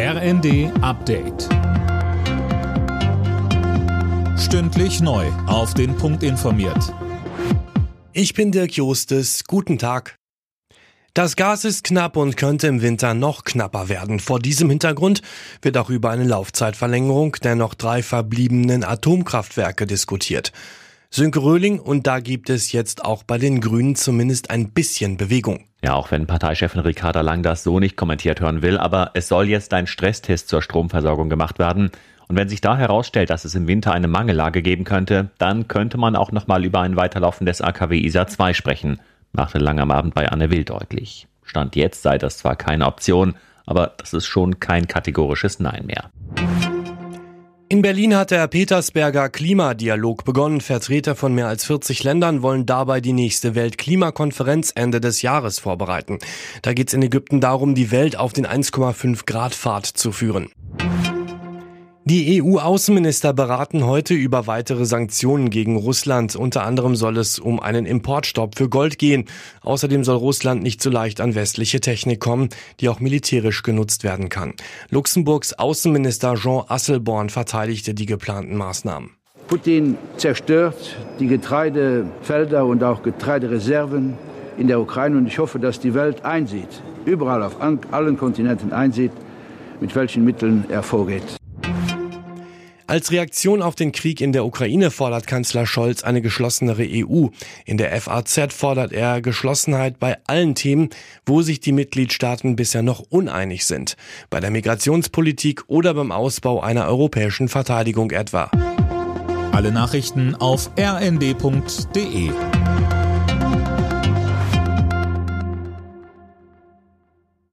RND Update. Stündlich neu. Auf den Punkt informiert. Ich bin Dirk Jostes. Guten Tag. Das Gas ist knapp und könnte im Winter noch knapper werden. Vor diesem Hintergrund wird auch über eine Laufzeitverlängerung der noch drei verbliebenen Atomkraftwerke diskutiert. Sönke Röhling und da gibt es jetzt auch bei den Grünen zumindest ein bisschen Bewegung. Ja, auch wenn Parteichefin Ricarda Lang das so nicht kommentiert hören will, aber es soll jetzt ein Stresstest zur Stromversorgung gemacht werden. Und wenn sich da herausstellt, dass es im Winter eine Mangellage geben könnte, dann könnte man auch nochmal über ein Weiterlaufen des AKW ISA 2 sprechen, machte Lang am Abend bei Anne Will deutlich. Stand jetzt sei das zwar keine Option, aber das ist schon kein kategorisches Nein mehr. In Berlin hat der Petersberger Klimadialog begonnen. Vertreter von mehr als 40 Ländern wollen dabei die nächste Weltklimakonferenz Ende des Jahres vorbereiten. Da geht es in Ägypten darum, die Welt auf den 1,5 Grad Pfad zu führen. Die EU-Außenminister beraten heute über weitere Sanktionen gegen Russland. Unter anderem soll es um einen Importstopp für Gold gehen. Außerdem soll Russland nicht so leicht an westliche Technik kommen, die auch militärisch genutzt werden kann. Luxemburgs Außenminister Jean Asselborn verteidigte die geplanten Maßnahmen. Putin zerstört die Getreidefelder und auch Getreidereserven in der Ukraine und ich hoffe, dass die Welt einsieht, überall auf allen Kontinenten einsieht, mit welchen Mitteln er vorgeht. Als Reaktion auf den Krieg in der Ukraine fordert Kanzler Scholz eine geschlossenere EU. In der FAZ fordert er Geschlossenheit bei allen Themen, wo sich die Mitgliedstaaten bisher noch uneinig sind. Bei der Migrationspolitik oder beim Ausbau einer europäischen Verteidigung etwa. Alle Nachrichten auf rnd.de